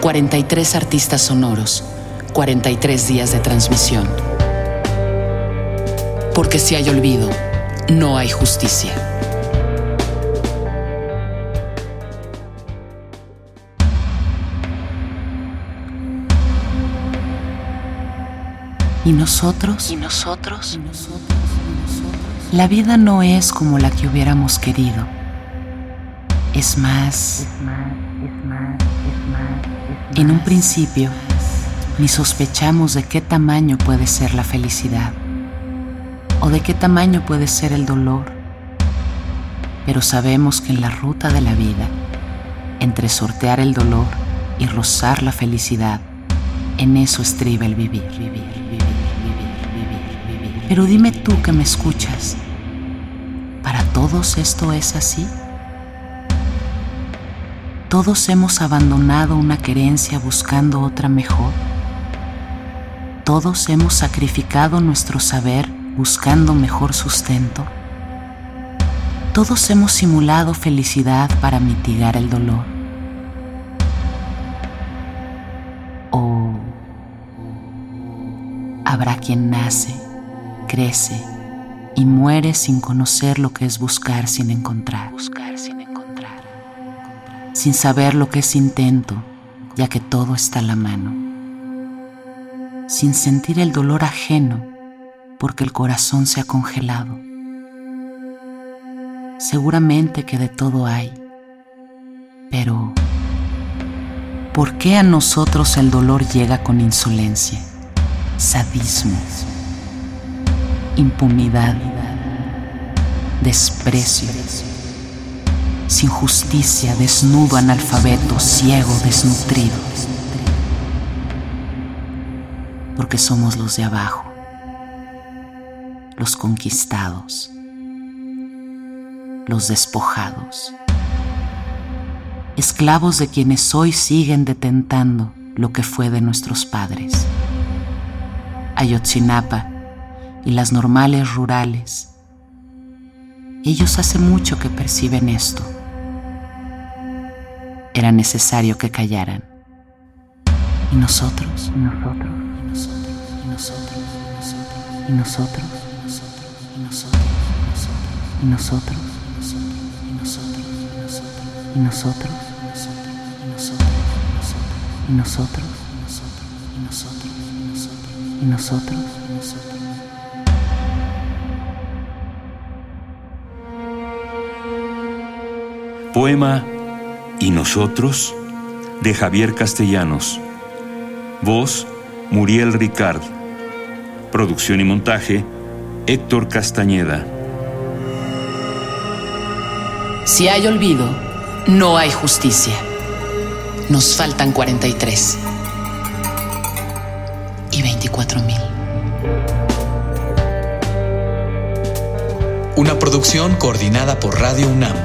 43 artistas sonoros, 43 días de transmisión. Porque si hay olvido, no hay justicia. ¿Y nosotros? ¿Y nosotros? La vida no es como la que hubiéramos querido. Es más, en un principio, ni sospechamos de qué tamaño puede ser la felicidad o de qué tamaño puede ser el dolor, pero sabemos que en la ruta de la vida, entre sortear el dolor y rozar la felicidad, en eso estriba el vivir, vivir, vivir, vivir, vivir, vivir. Pero dime tú que me escuchas, ¿para todos esto es así? Todos hemos abandonado una querencia buscando otra mejor. Todos hemos sacrificado nuestro saber buscando mejor sustento. Todos hemos simulado felicidad para mitigar el dolor. O habrá quien nace, crece y muere sin conocer lo que es buscar sin encontrar. Buscar sin encontrar. Sin saber lo que es intento, ya que todo está a la mano. Sin sentir el dolor ajeno, porque el corazón se ha congelado. Seguramente que de todo hay, pero ¿por qué a nosotros el dolor llega con insolencia, sadismo, impunidad, desprecio, sin justicia, desnudo, analfabeto, ciego, desnutrido? Porque somos los de abajo los conquistados, los despojados, esclavos de quienes hoy siguen detentando lo que fue de nuestros padres. Ayotzinapa y las normales rurales, ellos hace mucho que perciben esto. Era necesario que callaran. ¿Y nosotros? ¿Y nosotros? ¿Y nosotros? ¿Y nosotros? ¿Y nosotros? ¿Y nosotros? ¿Y nosotros? ¿Y nosotros? ¿Y nosotros? ¿Y nosotros? Poema ¿Y nosotros? de Javier Castellanos. Voz Muriel Ricard. Producción y montaje Héctor Castañeda. Si hay olvido, no hay justicia. Nos faltan 43 y 24 mil. Una producción coordinada por Radio UNAM